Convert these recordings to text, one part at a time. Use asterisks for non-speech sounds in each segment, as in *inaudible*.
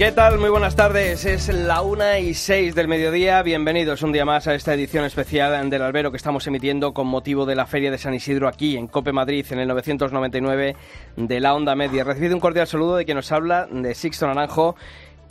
¿Qué tal? Muy buenas tardes. Es la una y seis del mediodía. Bienvenidos un día más a esta edición especial del Albero que estamos emitiendo con motivo de la Feria de San Isidro aquí en Cope Madrid en el 999 de la Onda Media. Recibido un cordial saludo de quien nos habla de Sixto Naranjo.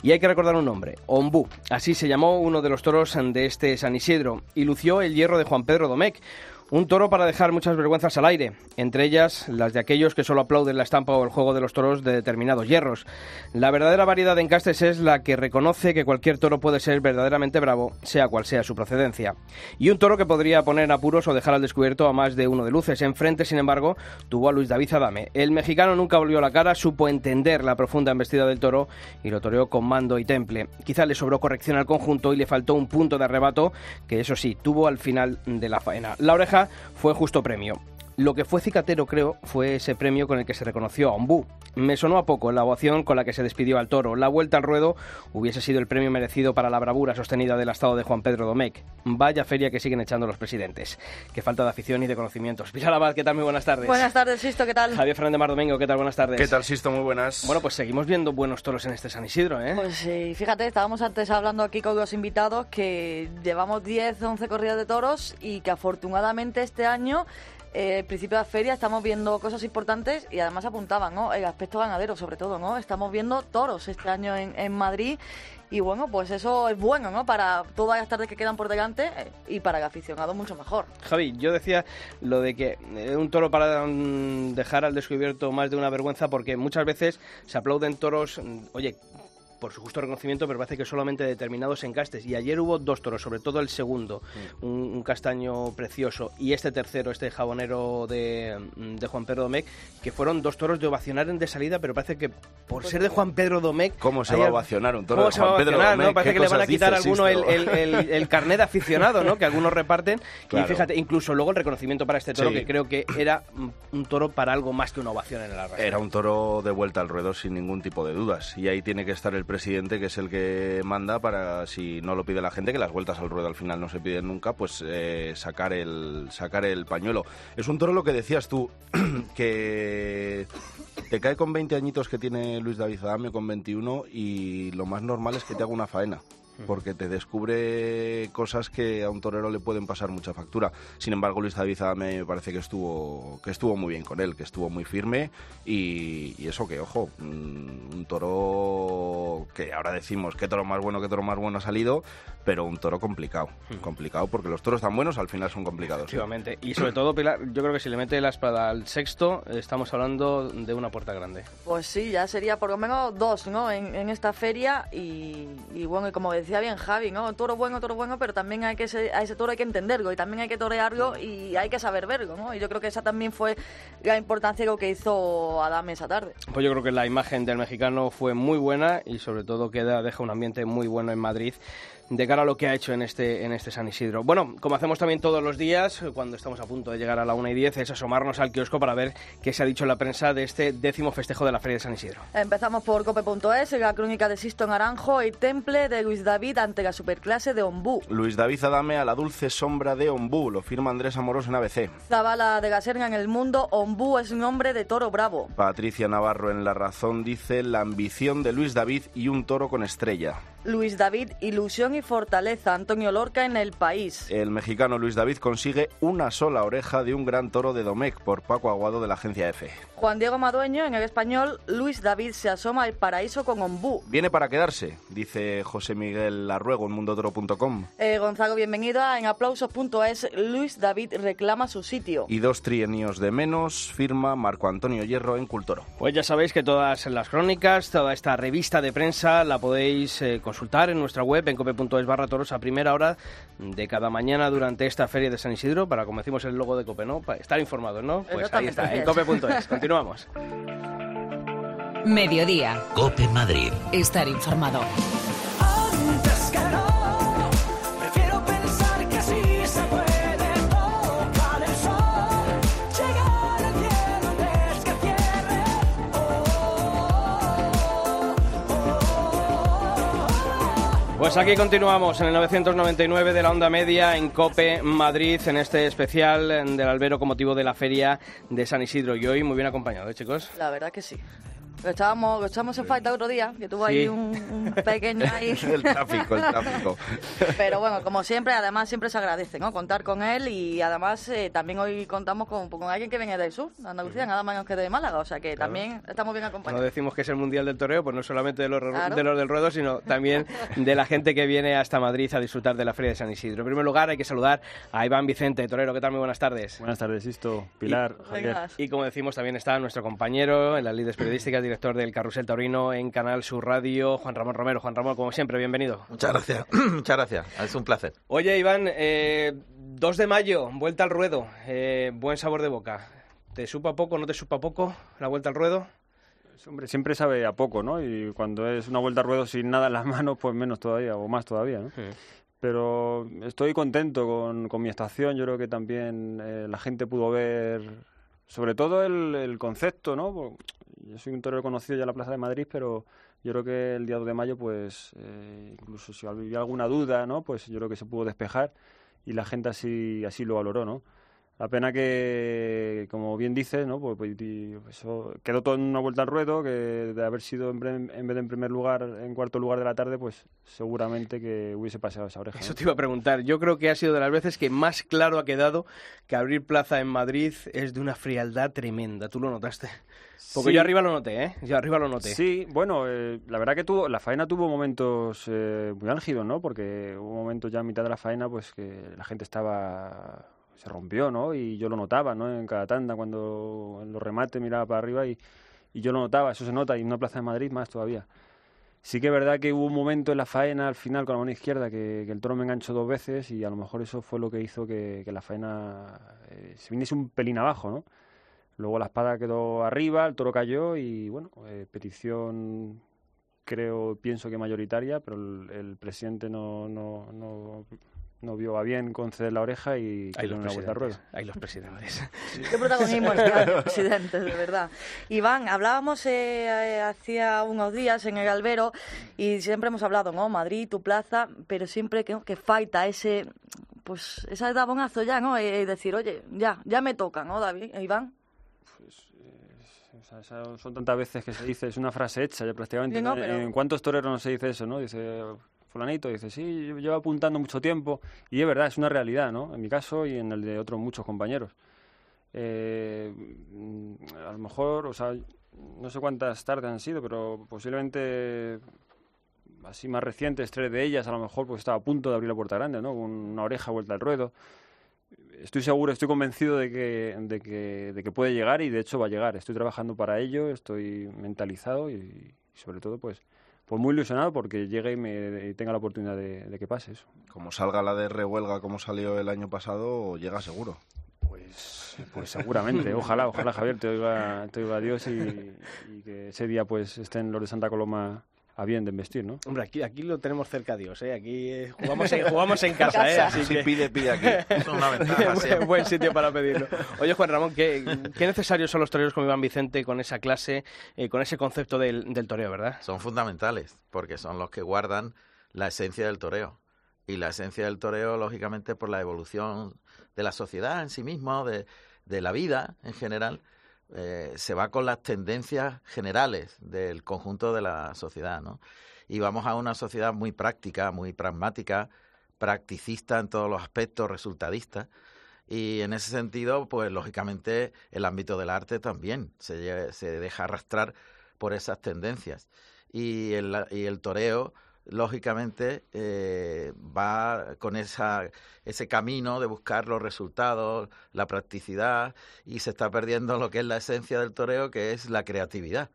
Y hay que recordar un nombre, Ombú. Así se llamó uno de los toros de este San Isidro y lució el hierro de Juan Pedro Domecq, un toro para dejar muchas vergüenzas al aire, entre ellas las de aquellos que solo aplauden la estampa o el juego de los toros de determinados hierros. La verdadera variedad de encastes es la que reconoce que cualquier toro puede ser verdaderamente bravo, sea cual sea su procedencia. Y un toro que podría poner apuros o dejar al descubierto a más de uno de luces. Enfrente, sin embargo, tuvo a Luis David Adame. El mexicano nunca volvió la cara, supo entender la profunda embestida del toro y lo toreó con mando y temple. Quizá le sobró corrección al conjunto y le faltó un punto de arrebato que, eso sí, tuvo al final de la faena. La oreja fue justo premio. Lo que fue cicatero, creo, fue ese premio con el que se reconoció a Ombú. Me sonó a poco la ovación con la que se despidió al toro. La vuelta al ruedo hubiese sido el premio merecido para la bravura sostenida del estado de Juan Pedro Domecq. Vaya feria que siguen echando los presidentes. Qué falta de afición y de conocimientos. *laughs* Pilar Abad, ¿qué tal? Muy buenas tardes. Buenas tardes, Sisto, ¿qué tal? Javier Fernández Mar Domingo, ¿qué tal? Buenas tardes. ¿Qué tal, Sisto? Muy buenas. Bueno, pues seguimos viendo buenos toros en este San Isidro, ¿eh? Pues sí, fíjate, estábamos antes hablando aquí con los invitados que llevamos 10, 11 corridas de toros y que afortunadamente este año eh, principio de la feria estamos viendo cosas importantes y además apuntaban, ¿no? El aspecto ganadero, sobre todo, ¿no? Estamos viendo toros este año en, en Madrid y bueno, pues eso es bueno, ¿no? Para todas las tardes que quedan por delante eh, y para el aficionado mucho mejor. Javi, yo decía lo de que eh, un toro para mm, dejar al descubierto más de una vergüenza porque muchas veces se aplauden toros, mm, oye, por su justo reconocimiento, pero parece que solamente determinados encastes. Y ayer hubo dos toros, sobre todo el segundo, un, un castaño precioso, y este tercero, este jabonero de, de Juan Pedro Domecq, que fueron dos toros de ovacionar en de salida, pero parece que por ser de Juan Pedro Domecq... ¿Cómo se va a ovacionar un toro ¿Cómo de Juan Pedro Domecq? no? Parece ¿Qué que le van a quitar a alguno el, el, el- el carnet de aficionado, ¿no? Que algunos reparten. *laughs* Claro. Y fíjate, incluso luego el reconocimiento para este toro, Sí. que creo que era mm, un toro para algo más que una ovación en el arrastre. Era un toro de vuelta al ruedo sin ningún tipo de dudas. Y ahí tiene que estar el presidente, que es el que manda para, si no lo pide la gente, que las vueltas al ruedo al final no se piden nunca, pues eh, sacar, el, sacar el pañuelo. Es un toro lo que decías tú, *clears throat* que te cae con 20 añitos que tiene Luis David Adame, con 21, y lo más normal es que te haga una faena. Porque te descubre cosas que a un torero le pueden pasar mucha factura. Sin embargo, Luis David me parece que estuvo, que estuvo muy bien con él, que estuvo muy firme. Y, y eso que, ojo, mm, un toro que ahora decimos qué toro más bueno, qué toro más bueno ha salido, pero un toro complicado. Complicado porque los toros tan buenos al final son complicados. Efectivamente. Y sobre todo, Pilar, yo creo que si le mete la espada al sexto, estamos hablando de una puerta grande. Pues sí, ya sería por lo menos dos, ¿no? En, en esta feria y, y bueno, y como decía bien Javi, ¿no? Toro bueno, toro bueno, pero también hay que ese- a ese toro hay que entenderlo y también hay que torearlo y hay que saber verlo, ¿no? Y yo creo que esa también fue la importancia que hizo Adame esa tarde. Pues yo creo que la imagen del mexicano fue muy buena y sobre todo queda, deja un ambiente muy bueno en Madrid de cara a lo que ha hecho en este, en este San Isidro. Bueno, como hacemos también todos los días, cuando estamos a punto de llegar a la 1 y 10, es asomarnos al kiosco para ver qué se ha dicho en la prensa de este décimo festejo de la Feria de San Isidro. Empezamos por cope.es, la crónica de Sisto Naranjo y Temple de Luis David ante la superclase de Ombú. Luis David Adame a la dulce sombra de Ombú, lo firma Andrés Amorós en ABC. Zabala de la Serna en el mundo, Ombú es un hombre de toro bravo. Patricia Navarro en La Razón dice la ambición de Luis David y un toro con estrella. Luis David, ilusión y fortaleza. Antonio Lorca en el país. El mexicano Luis David consigue una sola oreja de un gran toro de Domecq por Paco Aguado de la agencia F. Juan Diego Madueño en el español, Luis David se asoma al paraíso con Ombú. Viene para quedarse, dice José Miguel Larruego en mundotoro.com. Eh, Gonzalo, bienvenida. En aplausos.es, Luis David reclama su sitio. Y dos trienios de menos, firma Marco Antonio Hierro en Cultoro. Pues ya sabéis que todas las crónicas, toda esta revista de prensa la podéis eh, consultar en nuestra web, en cope.es barra toros, a primera hora de cada mañana durante esta feria de San Isidro, para, como decimos el logo de Cope, ¿no? Para estar informados, ¿no? Pues ahí está, en cope.es. Continuamos. Mediodía. Cope Madrid. Estar informado. Pues aquí continuamos en el 999 de la onda media en Cope Madrid en este especial del albero con motivo de la feria de San Isidro y hoy muy bien acompañado, ¿eh, chicos? La verdad que sí. Lo echábamos, lo echábamos en falta otro día, que tuvo ahí un, un pequeño ahí. *laughs* el tráfico, el tráfico. Pero bueno, como siempre, además siempre se agradece, ¿no? Contar con él y además eh, también hoy contamos con, con alguien que viene del sur, de Andalucía, nada menos que de Málaga, o sea que también estamos bien Cuando acompañados. decimos que es el Mundial del Toreo, pues no solamente de los, Claro. de los del ruedo, sino también de la gente que viene hasta Madrid a disfrutar de la Feria de San Isidro. En primer lugar, hay que saludar a Iván Vicente, torero. ¿Qué tal? Muy buenas tardes. Buenas tardes, Sisto, Pilar, Javier. Venga. Y como decimos, también está nuestro compañero en las líderes periodísticas, director del Carrusel Taurino en Canal Sur Radio, Juan Ramón Romero. Juan Ramón, como siempre, bienvenido. Muchas gracias, *clears throat* muchas gracias. Es un placer. Oye, Iván, eh, 2 de mayo, vuelta al ruedo. Eh, buen sabor de boca. ¿Te supa poco, no te supa poco la vuelta al ruedo? Hombre, siempre sabe a poco, ¿no? Y cuando es una vuelta al ruedo sin nada en las *laughs* manos, pues menos todavía, o más todavía, ¿no? Pero estoy contento con, con mi estación. Yo creo que también eh, la gente pudo ver, sobre todo el, el concepto, ¿no? Yo soy un torero conocido ya en la Plaza de Madrid, pero yo creo que el día 2 de mayo, pues, eh, incluso si había alguna duda, ¿no? Pues yo creo que se pudo despejar y la gente así, así lo valoró, ¿no? La pena que, como bien dices, ¿no? Pues, pues, eso quedó todo en una vuelta al ruedo, que de haber sido en, en vez de en primer lugar, en cuarto lugar de la tarde, pues seguramente que hubiese pasado esa oreja. ¿no? Eso te iba a preguntar. Yo creo que ha sido de las veces que más claro ha quedado que abrir plaza en Madrid es de una frialdad tremenda. ¿Tú lo notaste? Porque Sí. yo arriba lo noté, ¿eh? Yo arriba lo noté. Sí, bueno, eh, la verdad que tuvo, la faena tuvo momentos eh, muy álgidos, ¿no? Porque hubo momentos ya a mitad de la faena, pues que la gente estaba, se rompió, ¿no? Y yo lo notaba, ¿no? En cada tanda, cuando en los remates miraba para arriba y, yo lo notaba, eso se nota, y en una plaza de Madrid más todavía. Sí que es verdad que hubo un momento en la faena al final con la mano izquierda que, el toro me enganchó dos veces y a lo mejor eso fue lo que hizo que, que la faena eh, se viniese un pelín abajo, ¿no? Luego la espada quedó arriba, el toro cayó y bueno, eh, petición creo, pienso que mayoritaria, pero el, el presidente no, no, no, no vio a bien conceder la oreja y Hay quedó los en una vuelta presidentes. Hay los presidentes. *laughs* Qué protagonismo *laughs* el presidente, de verdad. Iván, hablábamos eh, eh, hacía unos días en el Albero y siempre hemos hablado, ¿no? Madrid, tu plaza, pero siempre que, que falta ese, pues, ese tabonazo ya, ¿no? Eh, decir, oye, ya, ya me toca, ¿no, David, eh, Iván? O sea, esa- son tantas veces que se dice, es una frase hecha ya prácticamente. ¿En cuántos toreros no se dice eso, no? Dice fulanito, dice, sí, llevo apuntando mucho tiempo. Y es verdad, es una realidad, ¿no? En mi caso y en el de otros muchos compañeros. Eh, mm, a lo mejor, o sea, no sé cuántas tardes han sido, pero posiblemente así más recientes, tres de ellas, a lo mejor pues estaba a punto de abrir la puerta grande, ¿no? Una oreja vuelta al ruedo. Estoy seguro, estoy convencido de que, de, que, de que puede llegar y de hecho va a llegar. Estoy trabajando para ello, estoy mentalizado y, y sobre todo pues, pues muy ilusionado porque llegue y, me, y tenga la oportunidad de, de que pase eso. Como salga la de rehuelga como salió el año pasado, llega seguro. Pues, pues seguramente, *laughs* ojalá, ojalá Javier te oiga, te oiga Dios y, y que ese día pues estén los de Santa Coloma a bien de investir, ¿no? Hombre, aquí, aquí lo tenemos cerca a Dios, ¿eh? Aquí eh, jugamos, en, jugamos en *laughs* casa, ¿eh? Así que... pide, pide aquí. *laughs* Es una ventaja buen, siempre. buen sitio para pedirlo. Oye, Juan Ramón, ¿qué, qué necesarios son los toreros como Iván Vicente con esa clase, eh, con ese concepto del, del toreo, verdad? Son fundamentales porque son los que guardan la esencia del toreo. Y la esencia del toreo, lógicamente, por la evolución de la sociedad en sí misma, de, de la vida en general, eh, se va con las tendencias generales del conjunto de la sociedad, ¿no? Y vamos a una sociedad muy práctica, muy pragmática, practicista en todos los aspectos, resultadista. Y en ese sentido, pues lógicamente el ámbito del arte también se, deja arrastrar por esas tendencias. Y el toreo, lógicamente, eh, va con esa, ese camino de buscar los resultados, la practicidad, y se está perdiendo lo que es la esencia del toreo, que es la creatividad.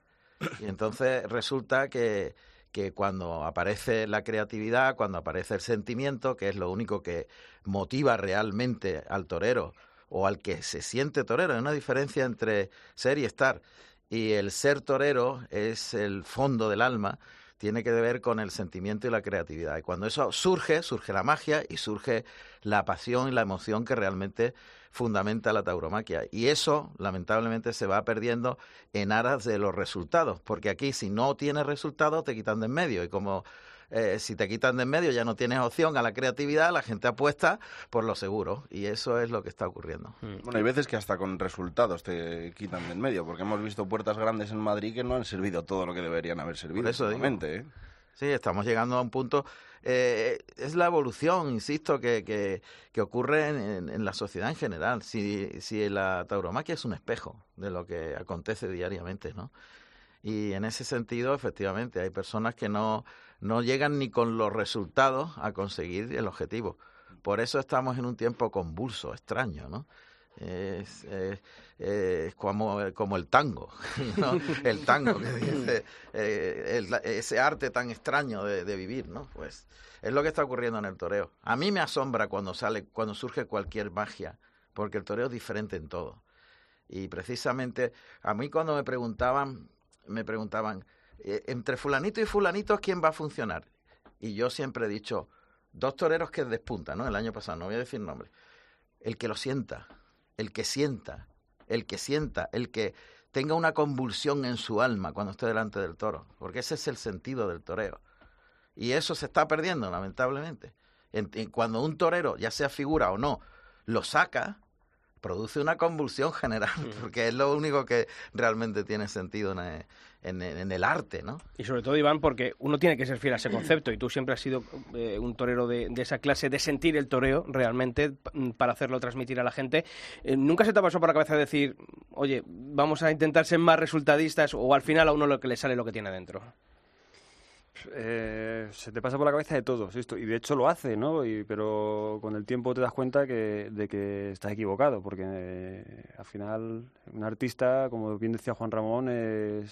Y entonces resulta que, que cuando aparece la creatividad, cuando aparece el sentimiento, que es lo único que motiva realmente al torero o al que se siente torero, hay una diferencia entre ser y estar. Y el ser torero es el fondo del alma, tiene que ver con el sentimiento y la creatividad. Y cuando eso surge, surge la magia y surge la pasión y la emoción que realmente fundamenta la tauromaquia. Y eso, lamentablemente, se va perdiendo en aras de los resultados, porque aquí si no tienes resultados te quitan de en medio. Y como eh, si te quitan de en medio ya no tienes opción a la creatividad, la gente apuesta por lo seguro. Y eso es lo que está ocurriendo. Mm. Bueno, hay veces que hasta con resultados te quitan de en medio, porque hemos visto puertas grandes en Madrid que no han servido todo lo que deberían haber servido. eso ¿eh? Sí, estamos llegando a un punto eh, es la evolución, insisto, que, que, ocurre en, la sociedad en general. Si, si la tauromaquia es un espejo de lo que acontece diariamente, ¿no? Y en ese sentido, efectivamente, hay personas que no, no llegan ni con los resultados a conseguir el objetivo. Por eso estamos en un tiempo convulso, extraño, ¿no? es, como, como, el tango, *laughs* el tango que dice eh, ese arte tan extraño de, de, vivir, ¿no? Pues es lo que está ocurriendo en el toreo. A mí me asombra cuando sale, cuando surge cualquier magia, porque el toreo es diferente en todo. Y precisamente a mí cuando me preguntaban, me preguntaban eh, entre fulanito y fulanito quién va a funcionar. Y yo siempre he dicho dos toreros que despuntan, ¿no? El año pasado, no voy a decir nombre. El que lo sienta, el que sienta, el que sienta, el que tenga una convulsión en su alma cuando esté delante del toro, porque ese es el sentido del toreo. Y eso se está perdiendo, lamentablemente. cuando un torero, ya sea figura o no, lo saca, produce una convulsión general, porque es lo único que realmente tiene sentido en, el arte, ¿no? Y sobre todo, Iván, porque uno tiene que ser fiel a ese concepto, y tú siempre has sido eh, un torero de, esa clase, de sentir el toreo realmente para hacerlo transmitir a la gente. Eh, ¿Nunca se te pasó por la cabeza decir, oye, vamos a intentar ser más resultadistas, o al final a uno lo que le sale lo que tiene dentro? Eh, se te pasa por la cabeza de todo, esto, y de hecho lo hace, ¿no? Y, pero con el tiempo te das cuenta que, de que estás equivocado, porque eh, al final un artista, como bien decía Juan Ramón, eh,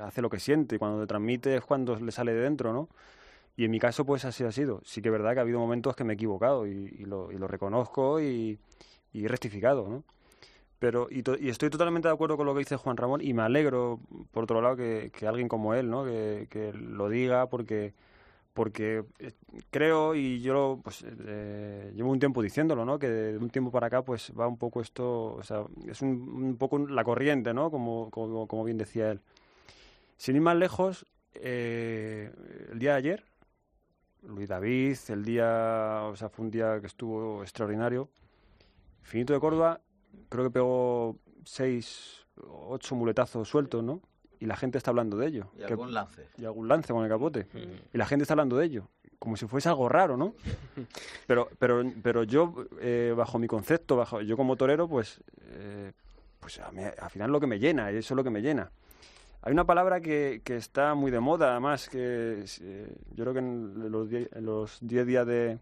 hace lo que siente, y cuando te transmite es cuando le sale de dentro, ¿no? Y en mi caso, pues así ha sido. Sí que es verdad que ha habido momentos que me he equivocado y, lo, y lo, reconozco y, y he rectificado, ¿no? Pero, y, estoy totalmente de acuerdo con lo que dice Juan Ramón y me alegro, por otro lado, que, alguien como él, ¿no? que, lo diga porque, porque eh, creo y yo pues, eh, llevo un tiempo diciéndolo, ¿no? que de un tiempo para acá pues va un poco esto, o sea, es un, poco la corriente, ¿no? como, como, como, bien decía él. Sin ir más lejos, eh, el día de ayer, Luis David, el día, o sea, fue un día que estuvo extraordinario. Finito de Córdoba creo que pegó seis, ocho muletazos sueltos, ¿no? Y la gente está hablando de ello. Y algún lance. Y algún lance con el capote. Y la gente está hablando de ello. Como si fuese algo raro, ¿no? *laughs* Pero, pero, pero yo, eh, bajo mi concepto, bajo yo como torero, pues, eh, pues al final lo que me llena, eso es lo que me llena. Hay una palabra que, que está muy de moda, además, que eh, yo creo que en los 10 días de,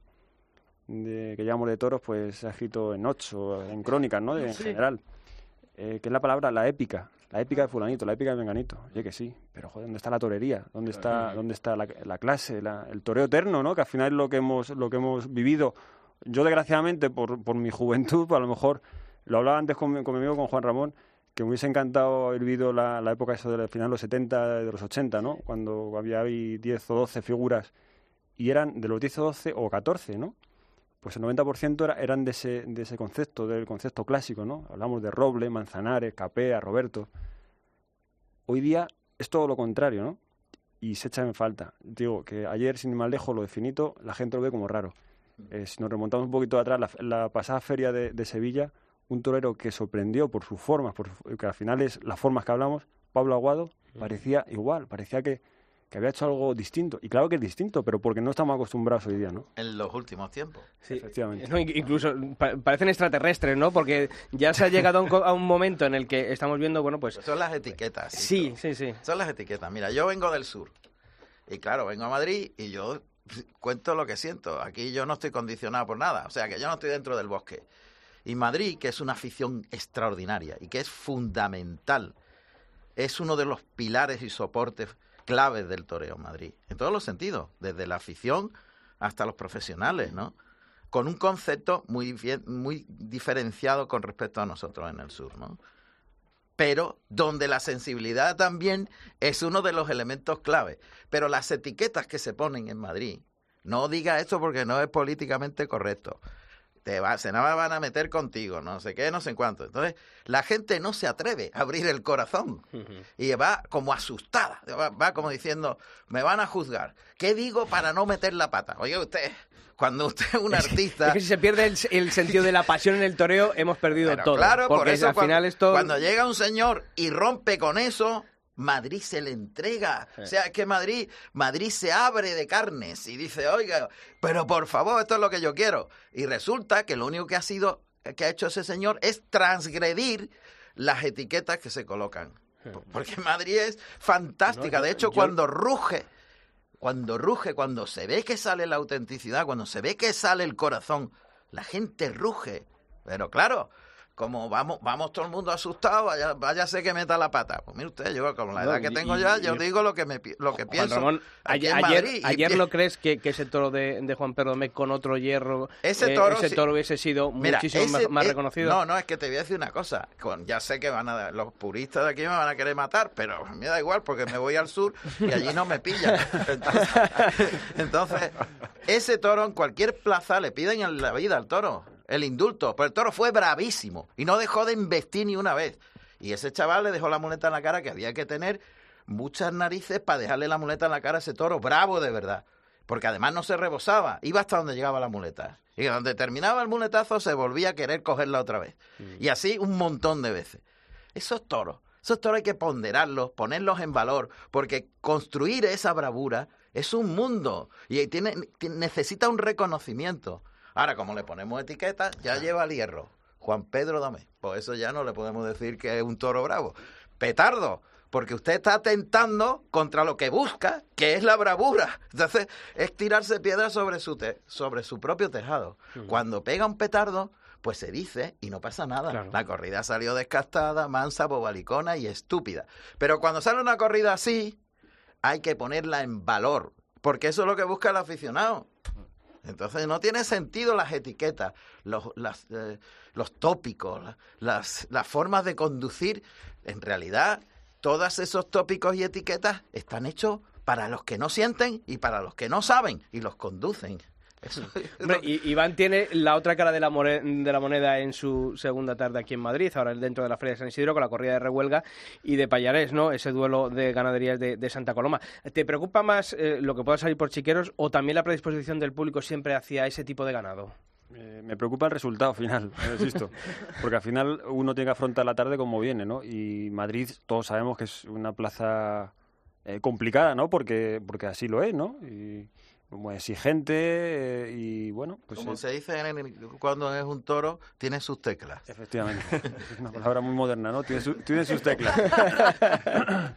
de, que llamamos de toros, pues se ha escrito en ocho, en crónicas, ¿no? en general. Eh, que es la palabra la épica, la épica de fulanito, la épica de menganito. Oye, que sí, pero joder, ¿dónde está la torería? ¿Dónde está, dónde está la, clase, el toreo eterno, ¿no? Que al final es lo que hemos, lo que hemos vivido. Yo, desgraciadamente, por, por mi *laughs* juventud, pues a lo mejor, lo hablaba antes con, con mi amigo, con Juan Ramón, que me hubiese encantado haber vivido la, la época eso del final de los 70, de los 80, ¿no? Cuando había ahí 10 o 12 figuras y eran de los 10 o 12 o 14, ¿no? Pues el 90% era, eran de ese, de ese concepto, del concepto clásico, ¿no? Hablamos de Roble, Manzanares, Capea, Roberto. Hoy día es todo lo contrario, ¿no? Y se echa en falta. Digo que ayer, sin ir más lejos, lo definito, la gente lo ve como raro. Eh, si nos remontamos un poquito atrás, la, pasada feria de, Sevilla, un torero que sorprendió por sus formas, por, que al final es las formas que hablamos, Pablo Aguado, parecía igual, parecía que que había hecho algo distinto. Y claro que es distinto, pero porque no estamos acostumbrados hoy día, ¿no? En los últimos tiempos. Sí, efectivamente. incluso parecen extraterrestres, ¿no? Porque ya se ha llegado a un, momento en el que estamos viendo, bueno, pues... Son las etiquetas. Sí, sí, sí. Son las etiquetas. Mira, yo vengo del sur. Y claro, vengo a Madrid y yo cuento lo que siento. Aquí yo no estoy condicionado por nada. O sea, que yo no estoy dentro del bosque. Y Madrid, que es una afición extraordinaria y que es fundamental, es uno de los pilares y soportes claves del toreo Madrid, en todos los sentidos, desde la afición hasta los profesionales, ¿no? Con un concepto muy, muy diferenciado con respecto a nosotros en el sur, ¿no? Pero donde la sensibilidad también es uno de los elementos clave. Pero las etiquetas que se ponen en Madrid, no diga esto porque no es políticamente correcto. Te va, se van a meter contigo, no sé qué, no sé en cuánto. Entonces, la gente no se atreve a abrir el corazón y va como asustada, va, va como diciendo, me van a juzgar. ¿Qué digo para no meter la pata? Oye, usted, cuando usted es un *laughs* artista... Es que si se pierde el, el sentido de la pasión en el toreo, hemos perdido Pero todo. Claro, porque por eso al cuan- final esto... cuando llega un señor y rompe con eso, Madrid se le entrega. O sea, es que Madrid, Madrid se abre de carnes y dice, oiga, pero por favor, esto es lo que yo quiero. Y resulta que lo único que ha sido, que ha hecho ese señor es transgredir las etiquetas que se colocan. Porque Madrid es fantástica. De hecho, cuando ruge, cuando ruge, cuando se ve que sale la autenticidad, cuando se ve que sale el corazón, la gente ruge. Pero claro, como vamos, vamos todo el mundo asustado, vaya, váyase que meta la pata. Pues mire usted, yo con la No, edad que tengo y- ya, y- yo digo lo que me lo que Juan pienso. Ramón, ayer, ayer, ayer no crees que, que ese toro de, de Juan Pedro Domecq con otro hierro, Ese eh, toro ese toro hubiese sido Mira, muchísimo ese- más, más reconocido? No, no, es que te voy a decir una cosa. Con, ya sé que van a, los puristas de aquí me van a querer matar, pero me da igual porque me voy al sur y allí no me pillan. *laughs* Entonces, entonces, ese toro en cualquier plaza le piden en la vida al toro, el indulto. Pero el toro fue bravísimo y no dejó de investir ni una vez. Y ese chaval le dejó la muleta en la cara que había que tener muchas narices para dejarle la muleta en la cara a ese toro, bravo de verdad. Porque además no se rebosaba, iba hasta donde llegaba la muleta. Y donde terminaba el muletazo se volvía a querer cogerla otra vez. Y así un montón de veces. Esos toros, esos toros hay que ponderarlos, ponerlos en valor, porque construir esa bravura es un mundo y tiene, tiene- necesita un reconocimiento. Ahora, como le ponemos etiquetas, ya lleva el hierro. Juan Pedro Domé. Pues eso ya no le podemos decir que es un toro bravo. Petardo, porque usted está atentando contra lo que busca, que es la bravura. Entonces, es tirarse piedras sobre su, te- sobre su propio tejado. Cuando pega un petardo, pues se dice y no pasa nada. Claro. La corrida salió descastada, mansa, bobalicona y estúpida. Pero cuando sale una corrida así, hay que ponerla en valor, porque eso es lo que busca el aficionado. Entonces no tiene sentido las etiquetas, los, las, eh, los tópicos, la- las, las formas de conducir. En realidad, todos esos tópicos y etiquetas están hechos para los que no sienten y para los que no saben y los conducen. *laughs* Hombre, y Iván tiene la otra cara de la, de la moneda en su segunda tarde aquí en Madrid, ahora dentro de la Feria de San Isidro, con la corrida de Rehuelga y de Payarés, ¿no? Ese duelo de ganaderías de, de Santa Coloma. ¿Te preocupa más eh, lo que pueda salir por chiqueros o también la predisposición del público siempre hacia ese tipo de ganado? Eh, me preocupa el resultado final, *laughs* insisto. Porque al final uno tiene que afrontar la tarde como viene, ¿no? Y Madrid, todos sabemos que es una plaza eh, complicada, ¿no? Porque, porque así lo es, ¿no? Y muy exigente eh, y bueno, pues Como eh, se dice en el- cuando es un toro, tiene sus teclas. efectivamente. *laughs* Es una palabra muy moderna, ¿no? Tiene, su- tiene sus teclas. *laughs*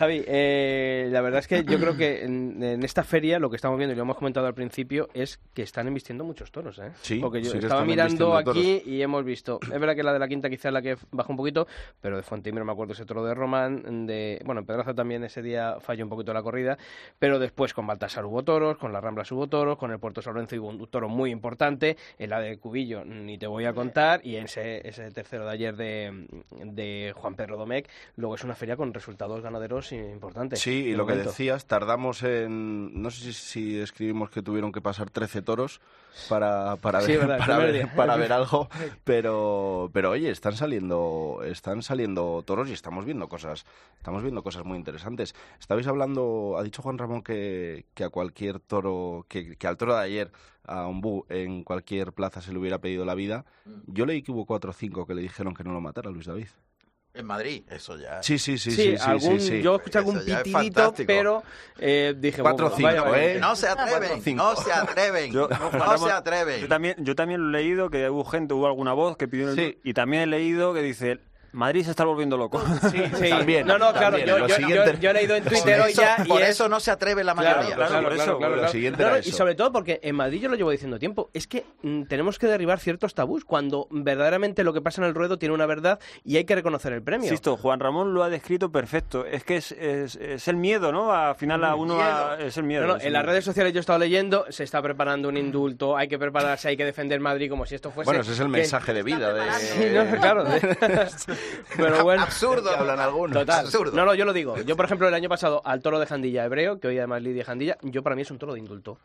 Javi, eh, la verdad es que yo creo que en, en esta feria lo que estamos viendo, y lo hemos comentado al principio, es que están embistiendo muchos toros. ¿eh? Sí, Porque yo sí estaba mirando aquí y hemos visto. Es verdad que la de la quinta quizá es la que baja un poquito, pero de Fontimero me acuerdo ese toro de Román. De, bueno, en Pedraza también ese día falló un poquito la corrida, pero después con Baltasar hubo toros, con la Ramblas hubo toros, con el Puerto San Lorenzo hubo un toro muy importante, en la de Cubillo ni te voy a contar, y en ese, ese tercero de ayer de, de Juan Pedro Domecq, luego es una feria con resultados ganaderos importantes. Sí, y lo que decías, tardamos en. No sé si, si escribimos que tuvieron que pasar 13 toros para, para, Sí, ver, verdad, para, ver, para *laughs* ver algo, pero, pero oye, están saliendo, están saliendo toros y estamos viendo cosas, estamos viendo cosas muy interesantes. Estabais hablando, ha dicho Juan Ramón que, que a cualquier toro, que, que al toro de ayer, a Ombú, en cualquier plaza se le hubiera pedido la vida. Yo leí que hubo cuatro o cinco que le dijeron que no lo matara, Luis David. En Madrid, eso ya. Sí, sí, sí, Sí, sí, sí, algún, sí, sí. yo escuché algún es pitidito, pero eh, dije, Cuatro bueno, cinco. ¿eh? No se Cuatro, atreven, cinco. no se atreven, Yo- no se atreven. Yo también, yo también lo he leído, que hubo gente, hubo alguna voz que pidió... el- Sí. Y también he leído que dice, Madrid se está volviendo loco. Sí, sí. *laughs* También, no, no, claro, yo, Lo yo- siguiente- yo- yo he leído en Twitter hoy ya y por es- eso no se atreve la Claro, mayoría. claro, por claro, eso, claro, lo siguiente era y sobre todo porque en Madrid yo lo llevo diciendo tiempo, es que mm, tenemos que derribar ciertos tabús cuando verdaderamente lo que pasa en el ruedo tiene una verdad y hay que reconocer el premio. Insisto, Juan Ramón lo ha descrito perfecto. Es que es, es, es el miedo, ¿no? Al final a uno a- es el miedo. No, en las redes sociales yo he estado leyendo, se está preparando un indulto, hay que prepararse, hay que defender Madrid como si esto fuese... Bueno, ese es el mensaje de vida de... Sí, no, claro. *laughs* *laughs* Pero bueno. Absurdo. Hablan algunos. Total. Absurdo. No, no, yo lo digo. Yo, por ejemplo, el año pasado al toro de Jandilla hebreo, que hoy además Lidia Jandilla, yo para mí es un toro de indulto.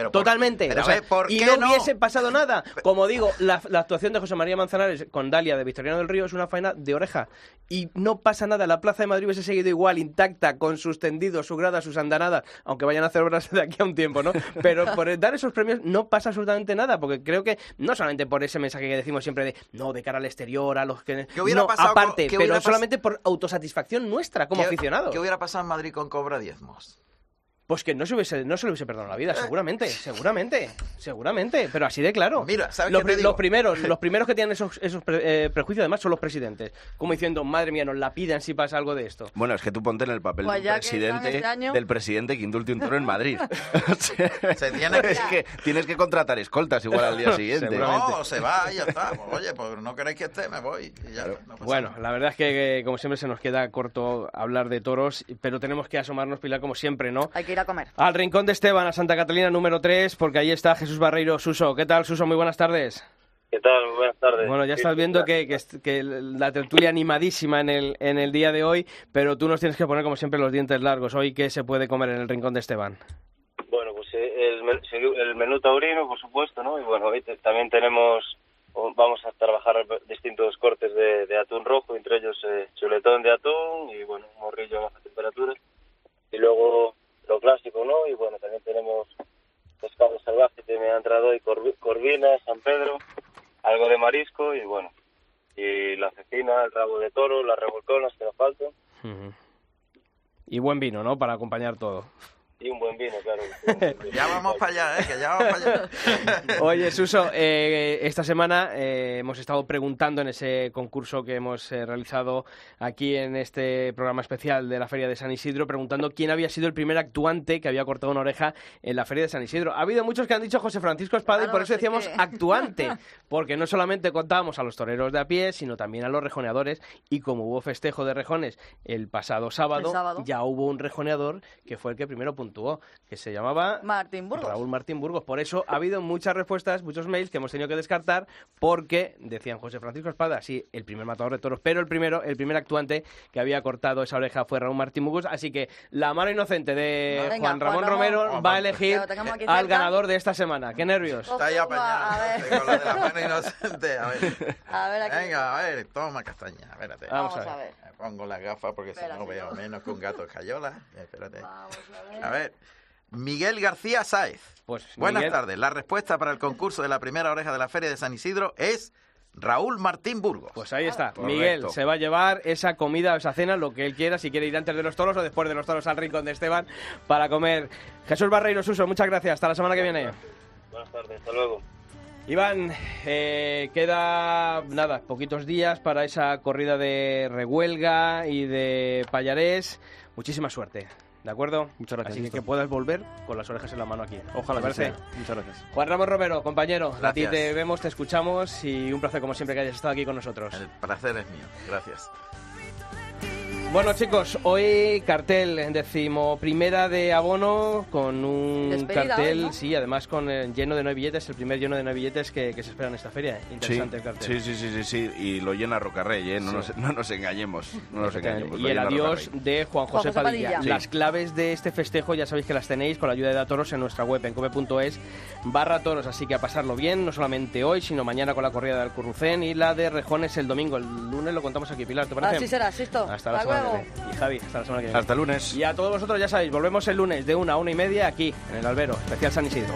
Pero por- Totalmente. pero o sea, a ver, ¿por y no, no? hubiese pasado nada. *laughs* Como digo, la, la actuación de José María Manzanares con Dalia de Victoriano del Río es una faena de oreja. Y no pasa nada. La Plaza de Madrid hubiese seguido igual, intacta, con sus tendidos, su grada, sus andanadas, aunque vayan a hacer obras de aquí a un tiempo, ¿no? *laughs* Pero por dar esos premios no pasa absolutamente nada, porque creo que no solamente por ese mensaje que decimos siempre de no, de cara al exterior, a los que. ¿Qué hubiera no, pasado con- aparte, qué hubiera pero solamente por autosatisfacción nuestra como ¿Qué- aficionados. ¿Qué hubiera pasado en Madrid con Cobra Diezmos? Pues que no se, hubiese, no se le hubiese perdonado la vida, seguramente, seguramente, seguramente, pero así de claro. Mira, ¿sabes los, qué te pri- digo? los primeros, *laughs* los primeros que tienen esos, esos pre- eh, prejuicios además son los presidentes, como diciendo, madre mía, nos la piden si pasa algo de esto. Bueno, es que tú ponte en el papel Pues del están presidente, este año- del presidente que indulte un toro en Madrid. O *laughs* sea, *laughs* Se tiene que- es que tienes que contratar escoltas igual al día siguiente. Seguramente. No, se va y ya está. Pues, oye, pues no queréis que esté, me voy. Y ya, está, no pasa Bueno, nada. la verdad es que, eh, como siempre, se nos queda corto hablar de toros, pero tenemos que asomarnos, Pilar, como siempre, ¿no? Hay que ir a comer. Al Rincón de Esteban, a Santa Catalina número 3, porque ahí está Jesús Barreiro Suso. ¿Qué tal, Suso? Muy buenas tardes. ¿Qué tal? Buenas tardes. Bueno, ya estás viendo que, que est- que la tertulia animadísima en el, en el día de hoy, pero tú nos tienes que poner, como siempre, los dientes largos. Hoy, ¿qué se puede comer en el Rincón de Esteban? Bueno, pues eh, el, el menú taurino, por supuesto, ¿no? Y bueno, hoy te- también tenemos, vamos a trabajar distintos cortes de, de atún rojo, entre ellos eh, chuletón de atún y bueno, morrillo a baja temperatura. Y luego lo clásico, ¿no? Y bueno, también tenemos pescado salvaje que me ha entrado corvi- corvina, San Pedro, algo de marisco y bueno, y la cecina, el rabo de toro, las revolconas que nos faltan. Y buen vino, ¿no? Para acompañar todo. Y un buen vino, claro. *laughs* Ya vamos para allá, ¿eh? Que ya vamos para allá. *laughs* Oye, Suso, eh, esta semana eh, hemos estado preguntando en ese concurso que hemos eh, realizado aquí en este programa especial de la Feria de San Isidro, preguntando quién había sido el primer actuante que había cortado una oreja en la Feria de San Isidro. Ha habido muchos que han dicho José Francisco Espada y Claro, por eso decíamos que- actuante, *laughs* porque no solamente contábamos a los toreros de a pie, sino también a los rejoneadores y como hubo festejo de rejones el pasado sábado, El sábado. ya hubo un rejoneador que fue el que primero puntuó, que se llamaba Martín Burgos. Raúl Martín Burgos. Por eso ha habido muchas respuestas, muchos mails que hemos tenido que descartar porque decían José Francisco Espada, sí, el primer matador de toros, pero el primero, el primer actuante que había cortado esa oreja fue Raúl Martín Burgos. Así que la mano inocente de Venga, Juan Ramón Juan. Romero va a elegir al cerca. ganador de esta semana. Qué nervios. Está ahí Ojo, a apañado. ver. Con lo de la mano inocente. A ver. *laughs* A ver, aquí. Venga, a ver, toma castaña. Espérate. Vamos Vamos a a ver. Me pongo las gafas porque si no veo menos que un gato escayola. Espérate. Vamos a ver. A ver. Miguel García Sáez. Pues, Buenas Miguel, tardes. La respuesta para el concurso de la primera oreja de la Feria de San Isidro es Raúl Martín Burgos. Pues ahí está. Correcto. Miguel se va a llevar esa comida o esa cena, lo que él quiera, si quiere ir antes de los toros o después de los toros al rincón de Esteban para comer. Jesús Barreiro Suso, muchas gracias. Hasta la semana que viene. Buenas tardes, hasta luego. Iván, eh, queda nada, poquitos días para esa corrida de Rehuelga y de Payarés. Muchísima suerte, ¿de acuerdo? Muchas gracias, Así que, que puedas volver con las orejas en la mano aquí. Ojalá ¿Te que sea. Muchas gracias. Juan Ramón Romero, compañero, a ti Gracias. te vemos, te escuchamos y un placer como siempre que hayas estado aquí con nosotros. El placer es mío. Gracias. Bueno chicos, hoy cartel décimo primera de abono con un Despedida cartel, hoy, ¿no? sí, además con eh, lleno de nueve billetes, el primer lleno de nueve billetes que, que se espera en esta feria. Sí, Interesante el cartel. sí, sí, sí, sí, sí, y lo llena Rocarrey, ¿eh? No, nos, no nos engañemos, no nos engañemos. Y el adiós Rocarrey. de Juan Juan José, José Padilla. Las claves de este festejo ya sabéis que las tenéis con la ayuda de Datoros en nuestra web en cope.es barra toros. Así que a pasarlo bien, no solamente hoy, sino mañana con la corrida del Currucén y la de Rejones el domingo. El lunes lo contamos aquí, Pilar, ¿te parece? Así será, Sisto. Hasta la Hasta semana y Javi, hasta la semana que viene. Hasta lunes. Y a todos vosotros, ya sabéis, volvemos el lunes de una a una y media aquí, en el albero, especial San Isidro.